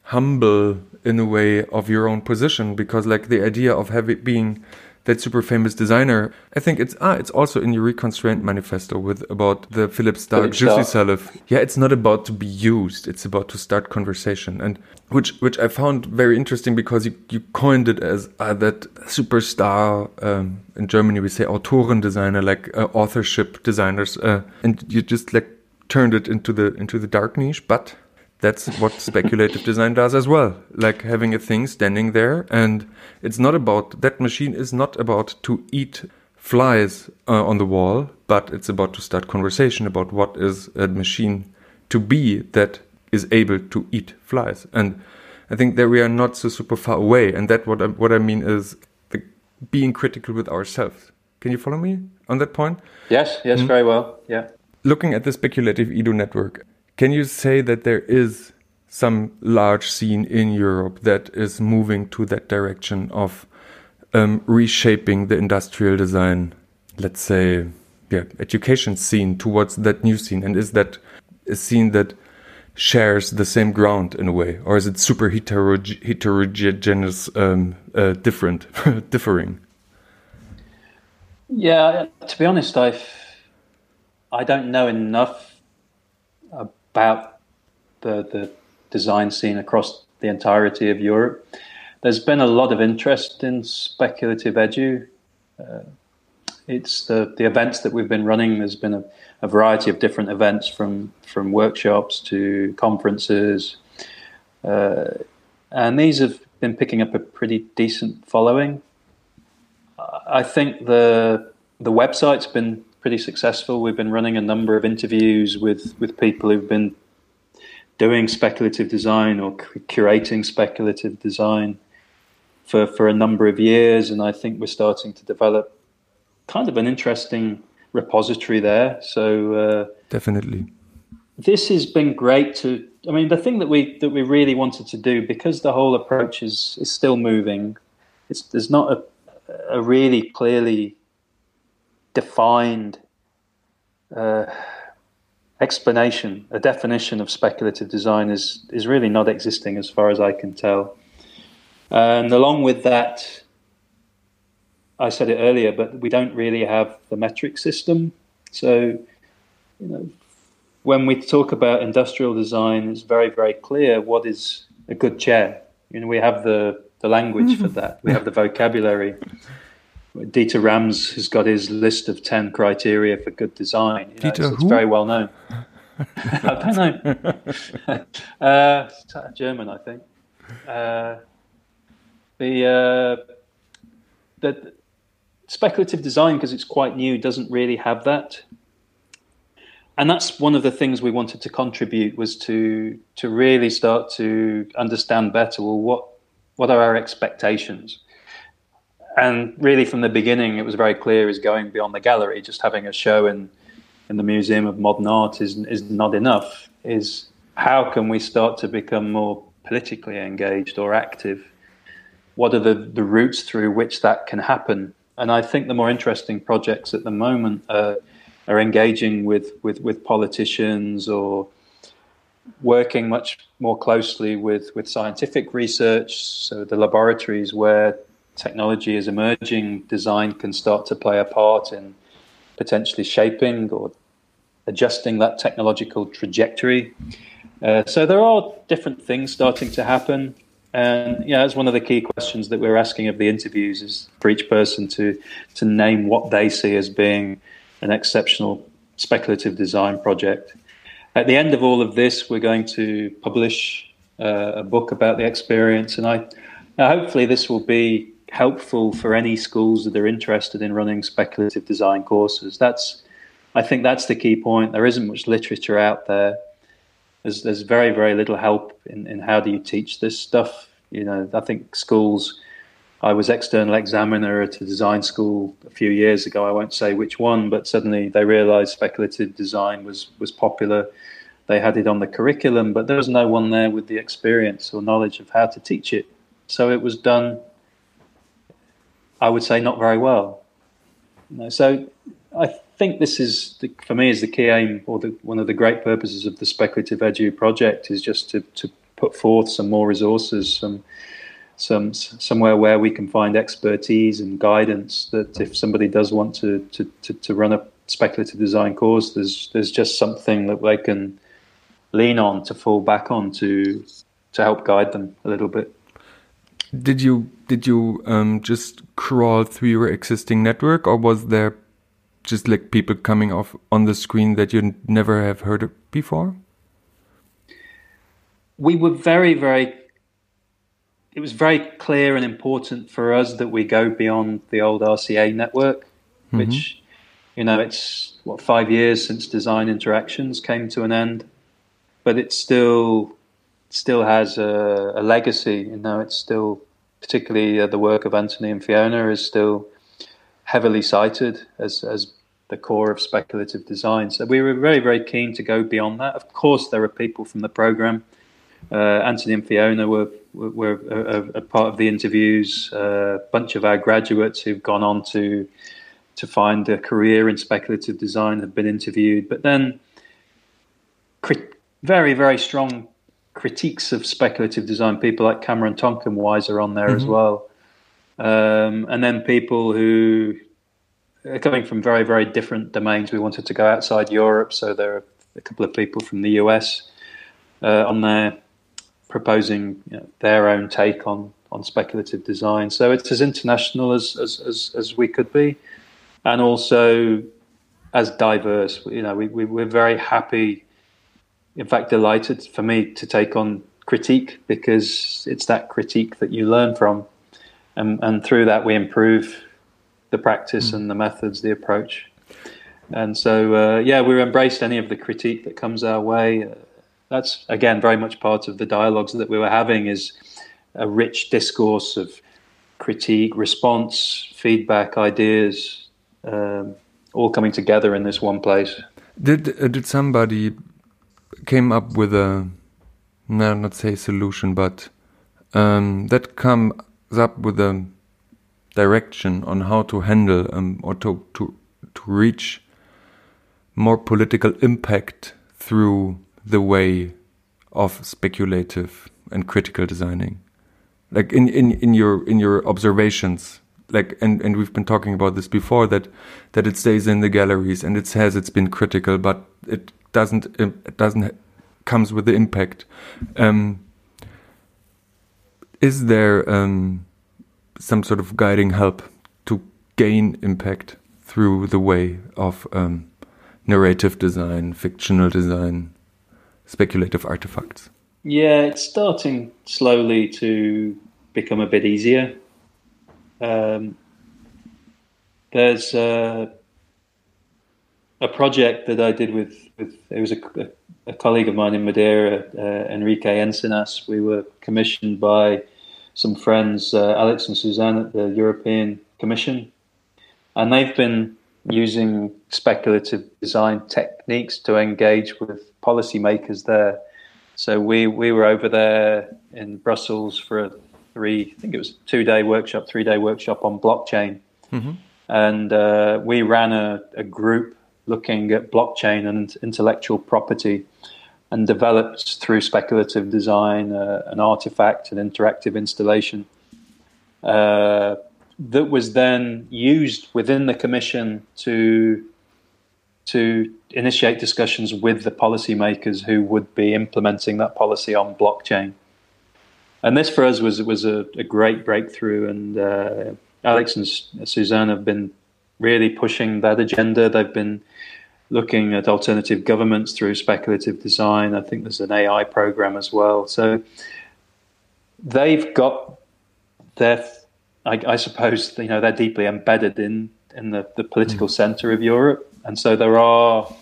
humble in a way of your own position, because like the idea of having being that super famous designer. I think it's ah, it's also in your reconstraint manifesto with about the Philippe Starck Juicy Salif. Yeah, it's not about to be used; it's about to start conversation, and which which I found very interesting because you you coined it as uh, that superstar. Um, in Germany, we say Autoren designer, like uh, authorship designers, uh, and you just like turned it into the into the dark niche, but that's what speculative design does as well. Like having a thing standing there, and it's not about that machine is not about to eat flies uh, on the wall, but it's about to start conversation about what is a machine to be that is able to eat flies. And I think that we are not so super far away. And that what I, what I mean is the, being critical with ourselves. Can you follow me on that point? Yes, yes, mm -hmm. very well. Yeah. Looking at the speculative edu network, can you say that there is some large scene in Europe that is moving to that direction of um, reshaping the industrial design, let's say, yeah, education scene towards that new scene? And is that a scene that shares the same ground in a way, or is it super heterog heterogeneous, um, uh, different, differing? Yeah, to be honest, I've I don't know enough about the, the design scene across the entirety of Europe. There's been a lot of interest in speculative edu. Uh, it's the, the events that we've been running. There's been a, a, variety of different events from, from workshops to conferences. Uh, and these have been picking up a pretty decent following. I think the the website's been pretty successful. We've been running a number of interviews with, with people who've been doing speculative design or curating speculative design for, for a number of years. And I think we're starting to develop kind of an interesting repository there. So uh, definitely, this has been great to. I mean, the thing that we that we really wanted to do because the whole approach is is still moving. It's there's not a a really clearly defined uh, explanation, a definition of speculative design is is really not existing as far as I can tell. And along with that, I said it earlier, but we don't really have the metric system. So, you know, when we talk about industrial design, it's very very clear what is a good chair. You know, we have the the language for that. We have the vocabulary. Dieter Rams has got his list of 10 criteria for good design. You know, Dieter it's, it's very well known. I don't know. uh, German, I think. Uh, the, uh, the speculative design, because it's quite new, doesn't really have that. And that's one of the things we wanted to contribute was to to really start to understand better. Well, what what are our expectations? And really from the beginning it was very clear is going beyond the gallery just having a show in in the museum of modern art is is not enough is how can we start to become more politically engaged or active what are the the routes through which that can happen and i think the more interesting projects at the moment are are engaging with, with, with politicians or working much more closely with, with scientific research. So the laboratories where technology is emerging, design can start to play a part in potentially shaping or adjusting that technological trajectory. Uh, so there are different things starting to happen. And yeah, that's one of the key questions that we're asking of the interviews is for each person to to name what they see as being an exceptional speculative design project. At the end of all of this, we're going to publish uh, a book about the experience, and I hopefully this will be helpful for any schools that are interested in running speculative design courses. That's I think that's the key point. There isn't much literature out there there's there's very very little help in, in how do you teach this stuff. You know, I think schools. I was external examiner at a design school a few years ago. I won't say which one, but suddenly they realised speculative design was was popular. They had it on the curriculum, but there was no one there with the experience or knowledge of how to teach it. So it was done. I would say not very well. You know, so I think this is the, for me is the key aim or the, one of the great purposes of the speculative edu project is just to, to put forth some more resources some some somewhere where we can find expertise and guidance that if somebody does want to to, to, to run a speculative design course there's there's just something that they can lean on to fall back on to to help guide them a little bit did you did you um, just crawl through your existing network or was there just like people coming off on the screen that you never have heard of before? We were very, very. It was very clear and important for us that we go beyond the old RCA network, mm-hmm. which, you know, it's what five years since Design Interactions came to an end, but it still still has a, a legacy. You know, it's still particularly uh, the work of Anthony and Fiona is still heavily cited as, as the core of speculative design. So we were very, very keen to go beyond that. Of course, there are people from the program. Uh, Anthony and Fiona were were, a, a, part of the interviews. Uh, a bunch of our graduates who've gone on to to find a career in speculative design have been interviewed. But then, very, very strong critiques of speculative design. People like Cameron Tonkinwise are on there mm-hmm. as well. Um, and then people who are coming from very, very different domains. We wanted to go outside Europe, so there are a couple of people from the US uh, on there proposing you know, their own take on, on speculative design. So it's as international as, as, as, as we could be, and also as diverse. You know, we, we, we're very happy, in fact, delighted for me to take on critique because it's that critique that you learn from and, and through that we improve the practice mm. and the methods, the approach. And so, uh, yeah, we've embraced any of the critique that comes our way. That's again very much part of the dialogues that we were having. Is a rich discourse of critique, response, feedback, ideas, um, all coming together in this one place. Did uh, did somebody came up with a no, not say solution, but um, that comes up with a direction on how to handle um, or to, to, to reach more political impact through the way of speculative and critical designing. Like in, in, in your in your observations like and, and we've been talking about this before that that it stays in the galleries and it says it's been critical but it doesn't it doesn't comes with the impact um, is there um, some sort of guiding help to gain impact through the way of um, narrative design, fictional design, speculative artifacts? Yeah, it's starting slowly to become a bit easier. Um, there's a, a, project that I did with, with it was a, a colleague of mine in Madeira, uh, Enrique Encinas. We were commissioned by some friends, uh, Alex and Suzanne at the European Commission, and they've been using speculative design techniques to engage with policymakers there. So we we were over there in Brussels for a three, I think it was two day workshop, three day workshop on blockchain, mm-hmm. and uh, we ran a, a, group looking at blockchain and intellectual property and developed through speculative design uh, an artifact, an interactive installation uh, that was then used within the commission to to initiate discussions with the policymakers who would be implementing that policy on blockchain. And this for us was was a, a great breakthrough. And uh, Alex and Suzanne have been really pushing that agenda. They've been looking at alternative governments through speculative design. I think there's an AI program as well. So they've got their, I, I suppose, you know, they're deeply embedded in in the, the political mm. center of Europe. And so there are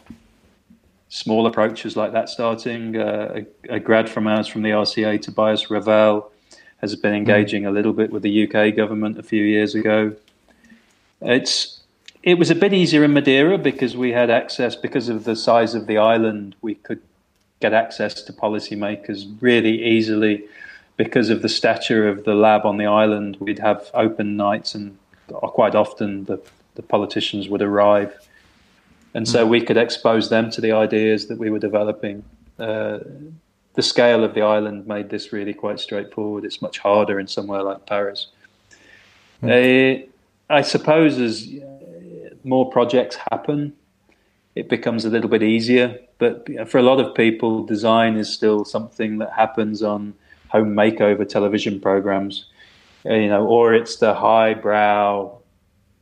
small approaches like that starting. Uh, a, a, grad from ours from the RCA, Tobias Revell, has been mm. engaging a little bit with the UK government a few years ago. It's it was a bit easier in Madeira because we had access because of the size of the island. We could get access to policymakers really easily because of the stature of the lab on the island. We'd have open nights, and quite often the the politicians would arrive and so we could expose them to the ideas that we were developing. Uh, the scale of the island made this really quite straightforward. It's much harder in somewhere like Paris. Mm. Uh, I suppose as more projects happen, it becomes a little bit easier. But for a lot of people, design is still something that happens on home makeover television programs, uh, you know, or it's the highbrow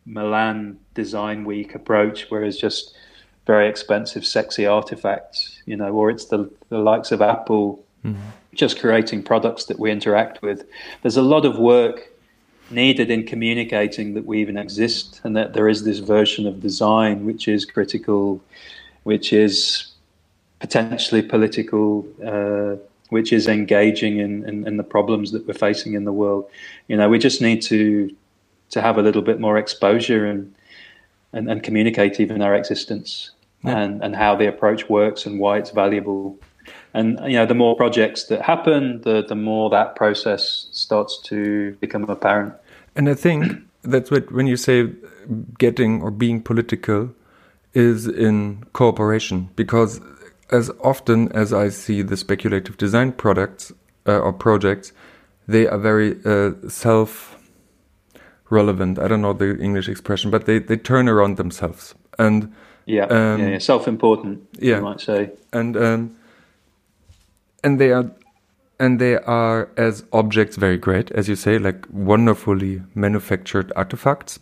Milan Design Week approach, where it's just very expensive, sexy artifacts, you know, or it's the, the likes of Apple mm-hmm. just creating products that we interact with. There's a lot of work needed in communicating that we even exist and that there is this version of design which is critical, which is potentially political, uh, which is engaging in, in, in, the problems that we're facing in the world. You know, we just need to to have a little bit more exposure and and, and communicate even our existence yeah. and, and how the approach works and why it's valuable. And you know, the more projects that happen, the the more that process starts to become apparent. And I think that's what when you say getting or being political is in cooperation because as often as I see the speculative design products uh, or projects, they are very uh, self relevant. I don't know the English expression, but they, they turn around themselves. And yeah, um, yeah, yeah. self-important. Yeah, you might say. And um, and they are and they are as objects very great, as you say, like wonderfully manufactured artifacts.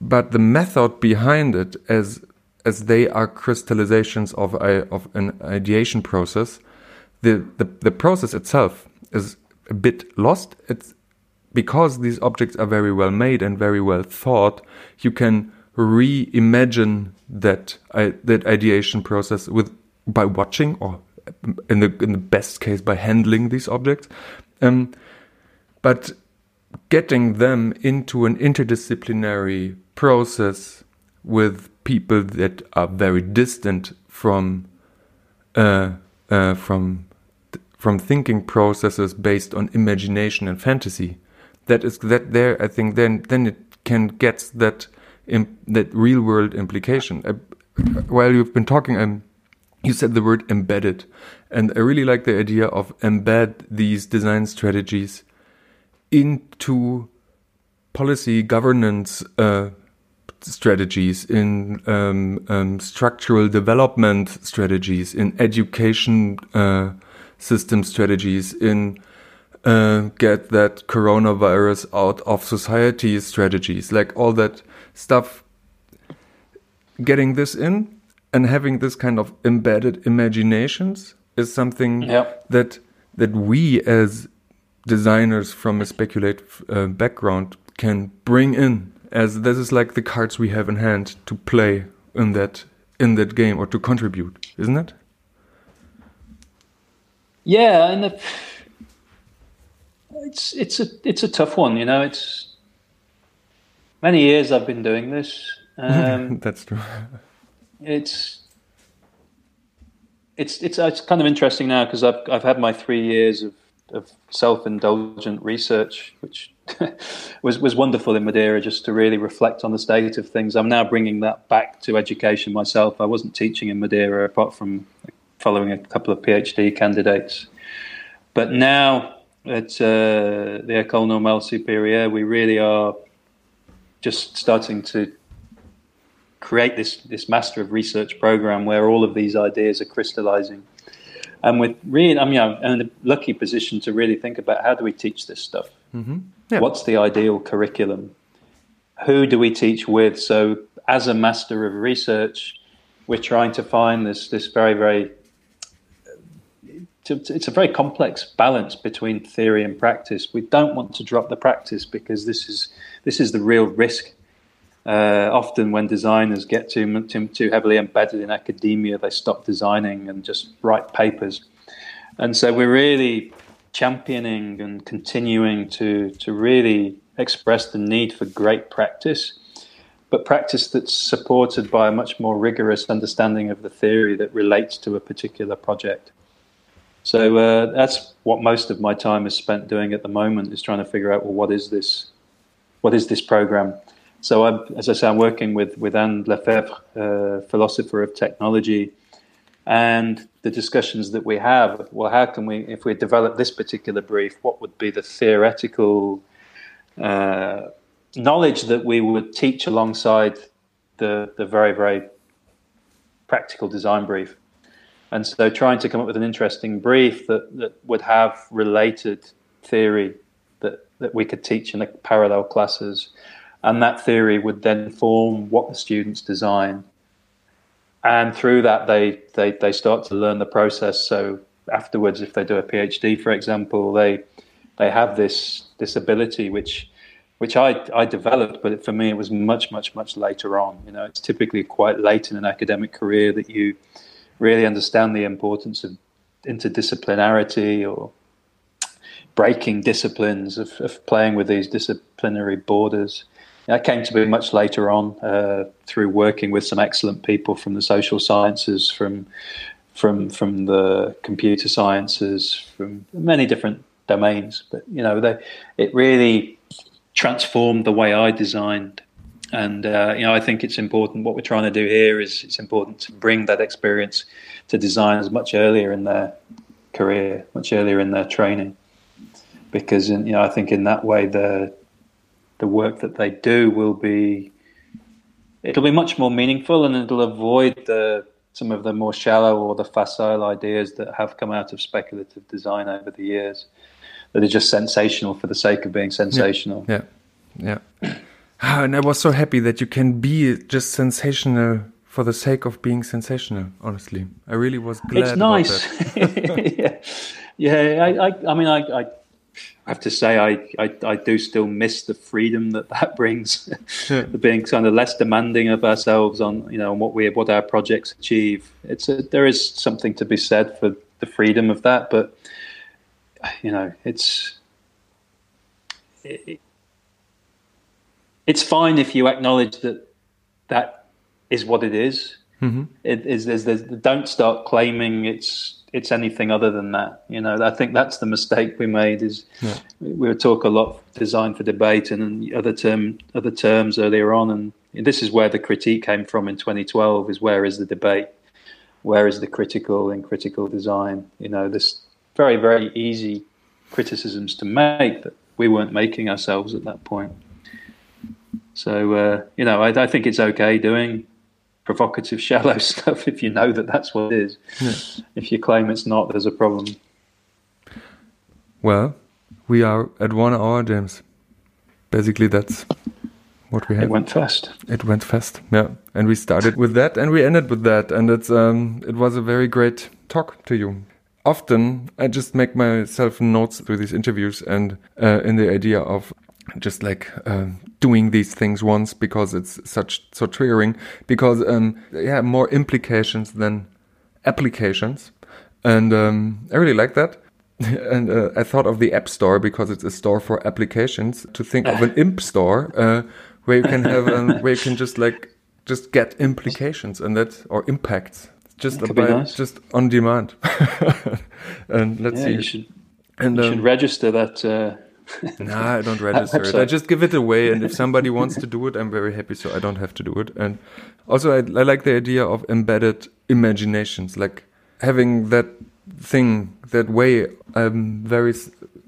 But the method behind it, as as they are crystallizations of a, of an ideation process, the, the the process itself is a bit lost. It's because these objects are very well made and very well thought, you can reimagine that uh, that ideation process with by watching or in the in the best case by handling these objects. Um, but getting them into an interdisciplinary process with people that are very distant from uh, uh, from from thinking processes based on imagination and fantasy that is that there I think then then it can get that that real world implication. Uh, while you've been talking, um, you said the word embedded, and I really like the idea of embed these design strategies into policy governance uh, strategies, in um, um, structural development strategies, in education uh, system strategies, in uh, get that coronavirus out of society strategies, like all that stuff. Getting this in and having this kind of embedded imaginations is something that that we as designers from a speculative uh, background can bring in as this is like the cards we have in hand to play in that in that game or to contribute isn't it yeah and the it's it's a it's a tough one. You know, it's many years I've been doing this. Um, That's true. It's it's it's it's kind of interesting now because I've I've had my three years of of self indulgent research, which was was wonderful in Madeira just to really reflect on the state of things. I'm now bringing that back to education myself. I wasn't teaching in Madeira apart from following a couple of PhD candidates, but now at uh, the École Normale Supérieure, we really are just starting to create this this master of research program where all of these ideas are crystallizing and with really i mean i'm in a lucky position to really think about how do we teach this stuff mm-hmm. yeah. what's the ideal curriculum who do we teach with so as a master of research we're trying to find this this very very it's a very complex balance between theory and practice. We don't want to drop the practice because this is this is the real risk uh, often, when designers get too, too, too heavily embedded in academia, they stop designing and just write papers. And so we're really championing and continuing to to really express the need for great practice, but practice that's supported by a much more rigorous understanding of the theory that relates to a particular project. So uh, that's what most of my time is spent doing at the moment is trying to figure out well what is this, what is this program, so, I'm, as I say, I'm working with, with Anne Lefebvre, uh, philosopher of technology, and the discussions that we have. Well, how can we, if we develop this particular brief, what would be the theoretical uh, knowledge that we would teach alongside the, the very, very practical design brief? And so, trying to come up with an interesting brief that, that would have related theory that, that we could teach in the parallel classes and that theory would then form what the students design. And through that, they, they, they start to learn the process. So afterwards, if they do a PhD, for example, they they have this this ability which which I, I developed, but for me it was much much much later on. You know, it's typically quite late in an academic career that you really understand the importance of interdisciplinarity or breaking disciplines of, of playing with these disciplinary borders. That came to be much later on uh, through working with some excellent people from the social sciences, from from from the computer sciences, from many different domains. But you know, they, it really transformed the way I designed. And uh, you know, I think it's important. What we're trying to do here is it's important to bring that experience to designers much earlier in their career, much earlier in their training, because you know, I think in that way the the work that they do will be it'll be much more meaningful and it'll avoid the some of the more shallow or the facile ideas that have come out of speculative design over the years that are just sensational for the sake of being sensational. Yeah, yeah. yeah. Ah, and I was so happy that you can be just sensational for the sake of being sensational. Honestly, I really was glad. It's nice. yeah, yeah. I, I, I mean, I, I I have to say, I, I, I, do still miss the freedom that that brings, yeah. being kind of less demanding of ourselves on you know on what we what our projects achieve. It's a, there is something to be said for the freedom of that, but you know it's it, it's fine if you acknowledge that that is what it is. Mm-hmm. It is there's, there's, don't start claiming it's it's anything other than that. You know, I think that's the mistake we made. Is yeah. we talk a lot design for debate and other term other terms earlier on, and this is where the critique came from in 2012. Is where is the debate? Where is the critical in critical design? You know, this very very easy criticisms to make that we weren't making ourselves at that point. So uh, you know, I, I think it's okay doing provocative, shallow stuff if you know that that's what it is. Yeah. If you claim it's not, there's a problem. Well, we are at one hour, James. Basically, that's what we had. It went fast. It went fast, yeah. And we started with that, and we ended with that, and it's um, it was a very great talk to you. Often, I just make myself notes through these interviews, and uh, in the idea of just like uh, doing these things once because it's such so triggering. Because um yeah more implications than applications. And um, I really like that. And uh, I thought of the app store because it's a store for applications. To think of an imp store uh, where you can have um, where you can just like just get implications and that or impacts just about, nice. just on demand. And let's yeah, see. you should, and you um, should register that uh nah, I don't register it. I just give it away, and if somebody wants to do it, I'm very happy. So I don't have to do it. And also, I, I like the idea of embedded imaginations, like having that thing, that way. I'm very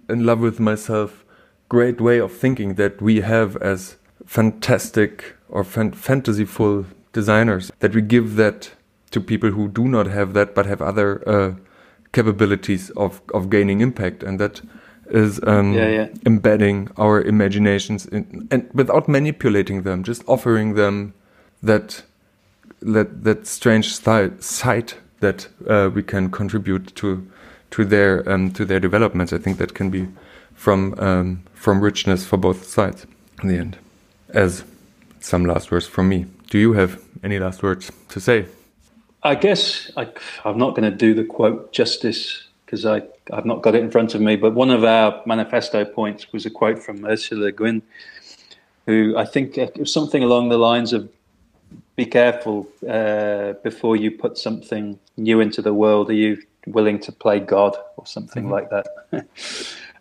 in love with myself. Great way of thinking that we have as fantastic or fan fantasyful designers. That we give that to people who do not have that, but have other uh, capabilities of of gaining impact, and that is um, yeah, yeah. embedding our imaginations in, and without manipulating them, just offering them that that that strange sight that uh, we can contribute to to their um, to their developments. I think that can be from um, from richness for both sides in the end. As some last words from me. Do you have any last words to say? I guess I, I'm not going to do the quote justice because I I've not got it in front of me. But one of our manifesto points was a quote from Ursula Le Guin, who I think it was something along the lines of be careful uh, before you put something new into the world. Are you willing to play God or something mm-hmm. like that?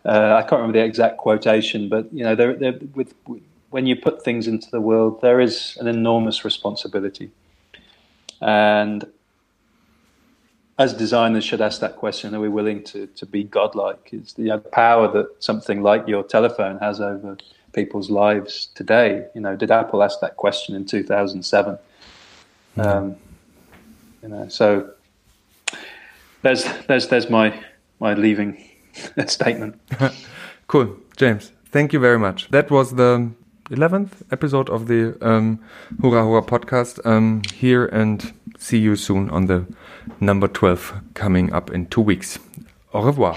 uh, I can't remember the exact quotation, but you know, there, there, with, when you put things into the world, there is an enormous responsibility, and as designers should ask that question: Are we willing to to be godlike? Is the power that something like your telephone has over people's lives today. You know, did Apple ask that question in 2007? Um, you know, so there's there's there's my my leaving statement. cool, James. Thank you very much. That was the 11th episode of the um, Hurra Hurra podcast um, here and see you soon on the number 12 coming up in two weeks. Au revoir.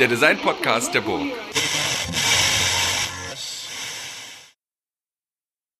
der Design-Podcast der Burg.